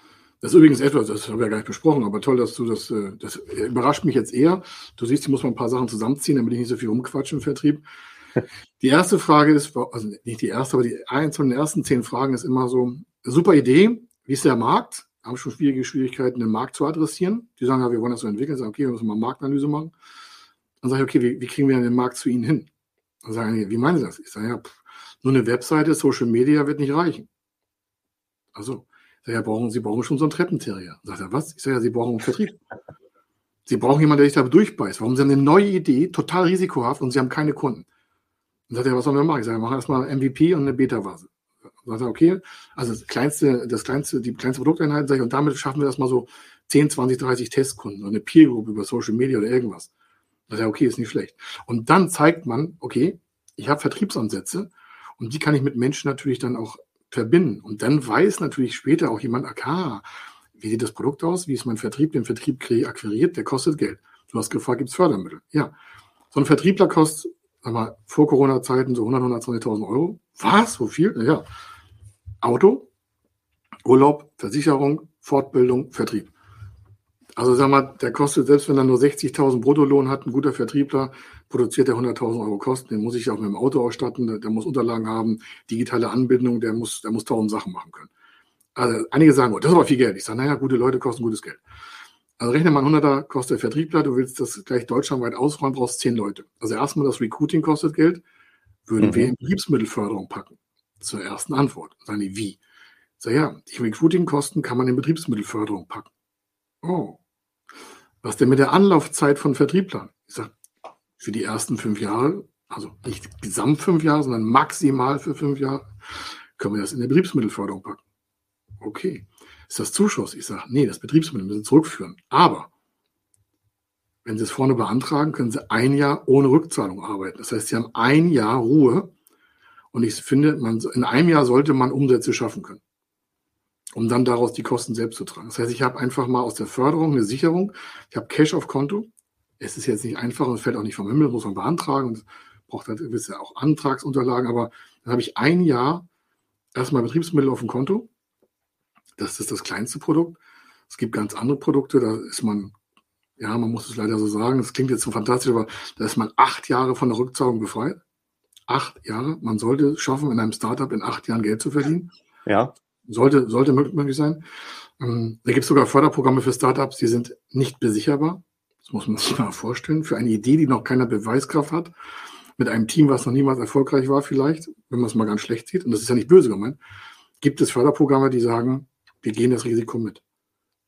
Das ist übrigens etwas, das haben wir ja gar nicht besprochen, aber toll, dass du das, äh, das überrascht mich jetzt eher. Du siehst, ich muss mal ein paar Sachen zusammenziehen, damit ich nicht so viel rumquatsche im Vertrieb. Die erste Frage ist, also nicht die erste, aber die eins von den ersten zehn Fragen ist immer so, super Idee, wie ist der Markt? Haben schon schwierige Schwierigkeiten, den Markt zu adressieren. Die sagen, ja, wir wollen das so entwickeln, sagen, okay, wir müssen mal Marktanalyse machen. Dann sage ich, okay, wie, wie kriegen wir denn den Markt zu Ihnen hin? Dann sagen die, wie meinen Sie das? Ich sage, ja, pff, nur eine Webseite, Social Media wird nicht reichen. Also, sage, ja, brauchen, Sie brauchen schon so einen Treppenterrier. Sagt er, was? Ich sage, ja, Sie brauchen einen Vertrieb. Sie brauchen jemanden, der sich da durchbeißt. Warum? Sie haben eine neue Idee, total risikohaft und Sie haben keine Kunden. Dann sagt er, was sollen wir machen? Ich sage, wir machen erstmal MVP und eine Beta-Phase. Sagt er, okay, also das kleinste, das kleinste, die kleinste Produkteinheit, sage ich, und damit schaffen wir erstmal so 10, 20, 30 Testkunden, so eine Peer Group über Social Media oder irgendwas. Ist ja okay, ist nicht schlecht. Und dann zeigt man, okay, ich habe Vertriebsansätze und die kann ich mit Menschen natürlich dann auch verbinden. Und dann weiß natürlich später auch jemand, okay, wie sieht das Produkt aus? Wie ist mein Vertrieb? Den Vertrieb akquiriert, der kostet Geld. Du hast gefragt, gibt es Fördermittel? Ja. So ein Vertriebler kostet, sag mal, vor Corona-Zeiten so 100, 120.000 Euro. Was? So viel? Ja. Auto, Urlaub, Versicherung, Fortbildung, Vertrieb. Also sag mal, der kostet, selbst wenn er nur 60.000 Bruttolohn hat, ein guter Vertriebler, produziert er 100.000 Euro Kosten. Den muss ich auch mit dem Auto ausstatten, der, der, muss Unterlagen haben, digitale Anbindung, der muss, der muss tausend Sachen machen können. Also einige sagen, oh, das ist aber viel Geld. Ich sage, naja, gute Leute kosten gutes Geld. Also rechne mal 100er kostet der Vertriebler, du willst das gleich deutschlandweit ausräumen, brauchst zehn Leute. Also erstmal das Recruiting kostet Geld, würden mhm. wir in Betriebsmittelförderung packen. Zur ersten Antwort. Sagen die, wie? Ich sage, ja, die Recruiting-Kosten kann man in Betriebsmittelförderung packen. Oh, was denn mit der Anlaufzeit von Vertrieblern? Ich sage, für die ersten fünf Jahre, also nicht gesamt fünf Jahre, sondern maximal für fünf Jahre, können wir das in der Betriebsmittelförderung packen. Okay. Ist das Zuschuss? Ich sage, nee, das Betriebsmittel müssen zurückführen. Aber wenn Sie es vorne beantragen, können Sie ein Jahr ohne Rückzahlung arbeiten. Das heißt, Sie haben ein Jahr Ruhe. Und ich finde, man, in einem Jahr sollte man Umsätze schaffen können um dann daraus die Kosten selbst zu tragen. Das heißt, ich habe einfach mal aus der Förderung eine Sicherung. Ich habe Cash auf Konto. Es ist jetzt nicht einfach und fällt auch nicht vom Himmel, muss man beantragen und braucht halt gewisse auch Antragsunterlagen. Aber dann habe ich ein Jahr erstmal Betriebsmittel auf dem Konto. Das ist das kleinste Produkt. Es gibt ganz andere Produkte, da ist man, ja, man muss es leider so sagen, das klingt jetzt so fantastisch, aber da ist man acht Jahre von der Rückzahlung befreit. Acht Jahre. Man sollte es schaffen, in einem Startup in acht Jahren Geld zu verdienen. Ja. Sollte, sollte möglich sein. Ähm, da gibt es sogar Förderprogramme für Startups, die sind nicht besicherbar. Das muss man sich mal vorstellen. Für eine Idee, die noch keiner Beweiskraft hat, mit einem Team, was noch niemals erfolgreich war, vielleicht, wenn man es mal ganz schlecht sieht, und das ist ja nicht böse gemeint, gibt es Förderprogramme, die sagen, wir gehen das Risiko mit.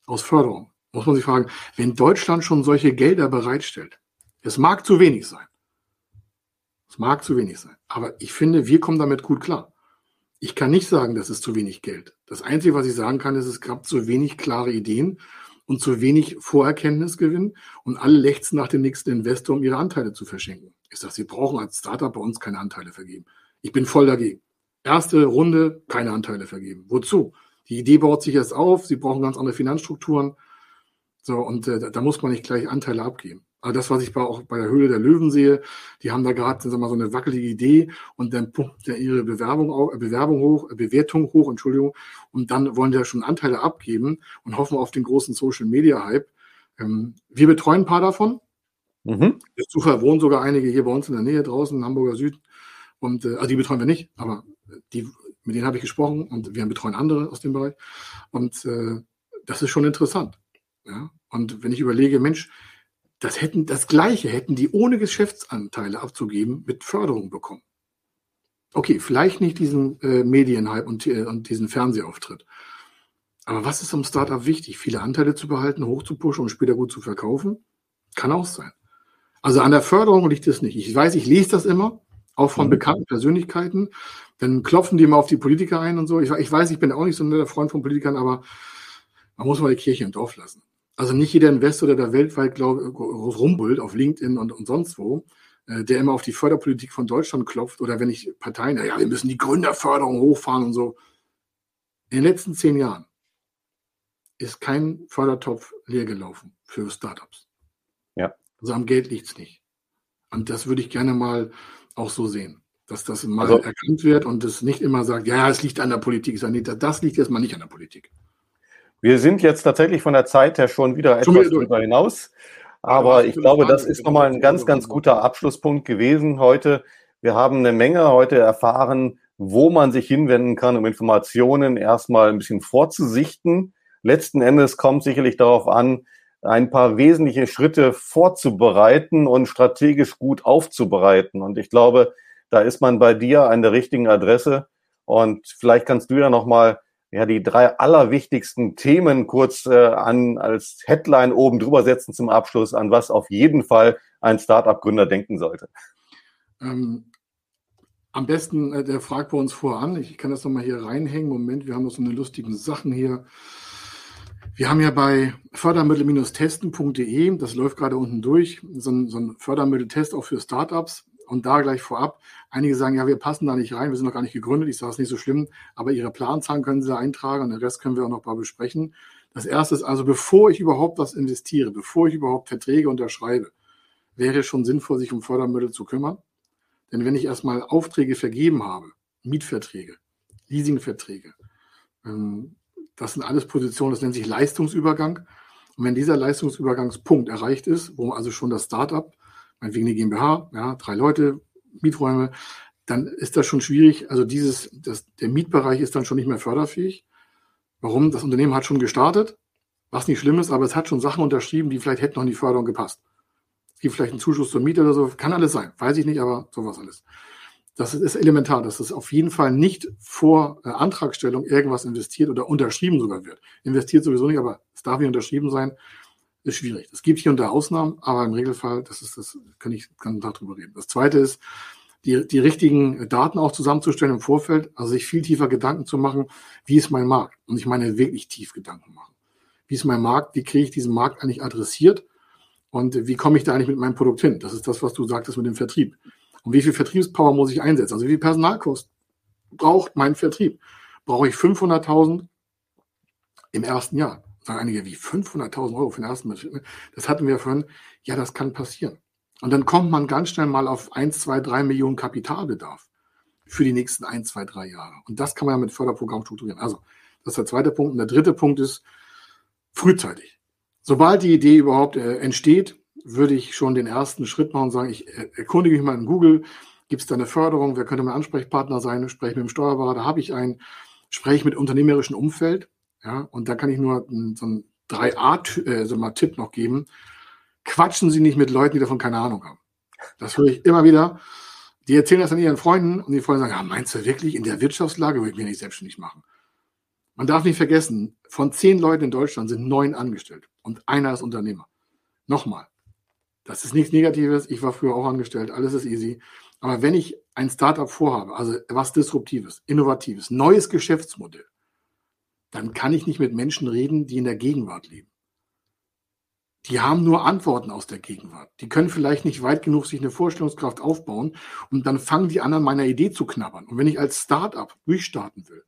Aus Förderung. Muss man sich fragen, wenn Deutschland schon solche Gelder bereitstellt, es mag zu wenig sein. Es mag zu wenig sein. Aber ich finde, wir kommen damit gut klar. Ich kann nicht sagen, das ist zu wenig Geld. Das Einzige, was ich sagen kann, ist, es gab zu wenig klare Ideen und zu wenig Vorerkenntnisgewinn und alle lechzen nach dem nächsten Investor, um ihre Anteile zu verschenken. Ich sage, sie brauchen als Startup bei uns keine Anteile vergeben. Ich bin voll dagegen. Erste Runde, keine Anteile vergeben. Wozu? Die Idee baut sich erst auf, sie brauchen ganz andere Finanzstrukturen. So, und äh, da muss man nicht gleich Anteile abgeben. Also das, was ich bei, auch bei der Höhle der Löwen sehe, die haben da gerade so eine wackelige Idee und dann pumpt der ihre Bewerbung, auf, Bewerbung hoch, äh, Bewertung hoch, Entschuldigung, und dann wollen die ja schon Anteile abgeben und hoffen auf den großen Social Media Hype. Ähm, wir betreuen ein paar davon. Mhm. Zufall wohnen sogar einige hier bei uns in der Nähe draußen, in Hamburger Süd, Und äh, also die betreuen wir nicht, aber die, mit denen habe ich gesprochen und wir betreuen andere aus dem Bereich. Und äh, das ist schon interessant. Ja? Und wenn ich überlege, Mensch, das hätten das Gleiche hätten die ohne Geschäftsanteile abzugeben mit Förderung bekommen. Okay, vielleicht nicht diesen äh, Medienhype und, äh, und diesen Fernsehauftritt. Aber was ist am Startup wichtig? Viele Anteile zu behalten, hochzupuschen und später gut zu verkaufen? Kann auch sein. Also an der Förderung liegt es nicht. Ich weiß, ich lese das immer, auch von mhm. bekannten Persönlichkeiten. Dann klopfen die immer auf die Politiker ein und so. Ich, ich weiß, ich bin auch nicht so ein netter Freund von Politikern, aber man muss mal die Kirche im Dorf lassen. Also nicht jeder Investor, der da weltweit glaub, rumbullt auf LinkedIn und, und sonst wo, äh, der immer auf die Förderpolitik von Deutschland klopft oder wenn ich Parteien, ja, wir müssen die Gründerförderung hochfahren und so. In den letzten zehn Jahren ist kein Fördertopf leer gelaufen für Startups. Ja. Also am Geld liegt es nicht. Und das würde ich gerne mal auch so sehen, dass das mal also, erkannt wird und es nicht immer sagt, ja, es liegt an der Politik. Sage, nee, das liegt erstmal nicht an der Politik. Wir sind jetzt tatsächlich von der Zeit her schon wieder schon etwas darüber hinaus. Aber ich glaube, das ist nochmal ein ganz, ganz guter Abschlusspunkt gewesen heute. Wir haben eine Menge heute erfahren, wo man sich hinwenden kann, um Informationen erstmal ein bisschen vorzusichten. Letzten Endes kommt sicherlich darauf an, ein paar wesentliche Schritte vorzubereiten und strategisch gut aufzubereiten. Und ich glaube, da ist man bei dir an der richtigen Adresse. Und vielleicht kannst du ja nochmal ja, die drei allerwichtigsten Themen kurz äh, an als Headline oben drüber setzen zum Abschluss, an was auf jeden Fall ein Startup-Gründer denken sollte. Ähm, am besten, äh, der fragt bei uns voran. Ich kann das nochmal hier reinhängen. Moment, wir haben noch so eine lustigen Sachen hier. Wir haben ja bei fördermittel-testen.de, das läuft gerade unten durch, so ein, so ein Fördermitteltest auch für Startups. Und da gleich vorab, einige sagen, ja, wir passen da nicht rein, wir sind noch gar nicht gegründet. Ich sage es nicht so schlimm, aber Ihre Planzahlen können Sie da eintragen und den Rest können wir auch noch mal besprechen. Das erste ist also, bevor ich überhaupt was investiere, bevor ich überhaupt Verträge unterschreibe, wäre es schon sinnvoll, sich um Fördermittel zu kümmern. Denn wenn ich erstmal Aufträge vergeben habe, Mietverträge, Leasingverträge, ähm, das sind alles Positionen, das nennt sich Leistungsübergang. Und wenn dieser Leistungsübergangspunkt erreicht ist, wo also schon das Startup meinetwegen eine GmbH, ja, drei Leute, Mieträume, dann ist das schon schwierig. Also dieses, das, der Mietbereich ist dann schon nicht mehr förderfähig. Warum? Das Unternehmen hat schon gestartet, was nicht schlimm ist, aber es hat schon Sachen unterschrieben, die vielleicht hätten noch in die Förderung gepasst. Es gibt vielleicht einen Zuschuss zur Miete oder so, kann alles sein, weiß ich nicht, aber sowas alles. Das ist elementar, dass es auf jeden Fall nicht vor äh, Antragstellung irgendwas investiert oder unterschrieben sogar wird. Investiert sowieso nicht, aber es darf nicht unterschrieben sein ist schwierig. Es gibt hier und da Ausnahmen, aber im Regelfall, das ist das, kann ich kann darüber reden. Das zweite ist, die, die richtigen Daten auch zusammenzustellen im Vorfeld, also sich viel tiefer Gedanken zu machen, wie ist mein Markt? Und ich meine wirklich tief Gedanken machen. Wie ist mein Markt? Wie kriege ich diesen Markt eigentlich adressiert? Und wie komme ich da eigentlich mit meinem Produkt hin? Das ist das, was du sagtest mit dem Vertrieb. Und wie viel Vertriebspower muss ich einsetzen? Also wie viel Personalkosten braucht mein Vertrieb? Brauche ich 500.000 im ersten Jahr? Sagen einige, wie 500.000 Euro für den ersten Betrieb. Das hatten wir vorhin. Ja, das kann passieren. Und dann kommt man ganz schnell mal auf 1, 2, 3 Millionen Kapitalbedarf für die nächsten 1, 2, 3 Jahre. Und das kann man ja mit Förderprogramm strukturieren. Also, das ist der zweite Punkt. Und der dritte Punkt ist frühzeitig. Sobald die Idee überhaupt äh, entsteht, würde ich schon den ersten Schritt machen und sagen, ich äh, erkundige mich mal in Google, gibt es da eine Förderung, wer könnte mein Ansprechpartner sein, spreche mit dem Steuerberater, habe ich einen, spreche mit unternehmerischem Umfeld, ja, und da kann ich nur so einen 3A-Tipp äh, noch geben. Quatschen Sie nicht mit Leuten, die davon keine Ahnung haben. Das höre ich immer wieder. Die erzählen das an ihren Freunden und die Freunde sagen, ja, meinst du wirklich, in der Wirtschaftslage würde ich mir nicht selbstständig machen? Man darf nicht vergessen, von zehn Leuten in Deutschland sind neun angestellt und einer ist Unternehmer. Nochmal, das ist nichts Negatives. Ich war früher auch angestellt, alles ist easy. Aber wenn ich ein Startup vorhabe, also was Disruptives, Innovatives, neues Geschäftsmodell, dann kann ich nicht mit Menschen reden, die in der Gegenwart leben. Die haben nur Antworten aus der Gegenwart. Die können vielleicht nicht weit genug sich eine Vorstellungskraft aufbauen und dann fangen die an, an meiner Idee zu knabbern. Und wenn ich als Start-up durchstarten will,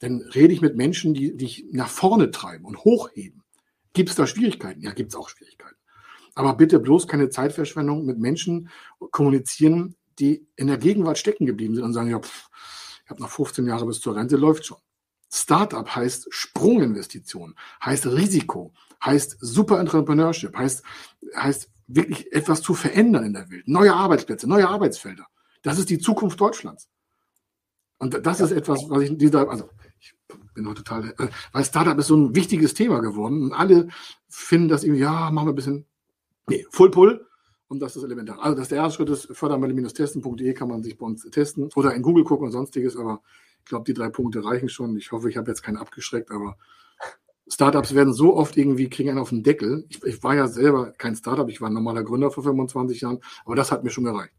dann rede ich mit Menschen, die dich nach vorne treiben und hochheben. Gibt es da Schwierigkeiten? Ja, gibt es auch Schwierigkeiten. Aber bitte bloß keine Zeitverschwendung mit Menschen kommunizieren, die in der Gegenwart stecken geblieben sind und sagen, ja, pff, ich habe noch 15 Jahre bis zur Rente, läuft schon. Startup heißt Sprunginvestition, heißt Risiko, heißt Super Entrepreneurship, heißt, heißt wirklich etwas zu verändern in der Welt. Neue Arbeitsplätze, neue Arbeitsfelder. Das ist die Zukunft Deutschlands. Und das ist etwas, was ich dieser, also ich bin heute total, äh, weil Startup ist so ein wichtiges Thema geworden und alle finden das irgendwie, ja, machen wir ein bisschen, nee, Full Pull und das ist elementar. Also das der erste Schritt ist, fördermittel-testen.de kann man sich bei uns testen oder in Google gucken und sonstiges, aber glaube, die drei Punkte reichen schon. Ich hoffe, ich habe jetzt keinen abgeschreckt, aber Startups werden so oft irgendwie, kriegen einen auf den Deckel. Ich, ich war ja selber kein Startup, ich war ein normaler Gründer vor 25 Jahren, aber das hat mir schon gereicht.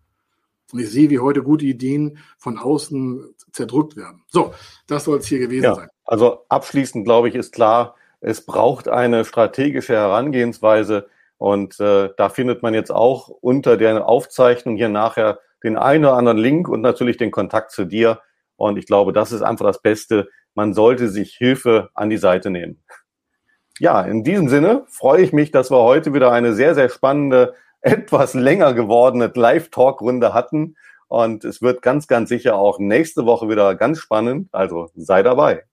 Und ich sehe, wie heute gute Ideen von außen zerdrückt werden. So, das soll es hier gewesen ja, sein. Also abschließend, glaube ich, ist klar, es braucht eine strategische Herangehensweise. Und äh, da findet man jetzt auch unter der Aufzeichnung hier nachher den einen oder anderen Link und natürlich den Kontakt zu dir. Und ich glaube, das ist einfach das Beste, man sollte sich Hilfe an die Seite nehmen. Ja, in diesem Sinne freue ich mich, dass wir heute wieder eine sehr, sehr spannende, etwas länger gewordene Live-Talk-Runde hatten. Und es wird ganz, ganz sicher auch nächste Woche wieder ganz spannend. Also sei dabei.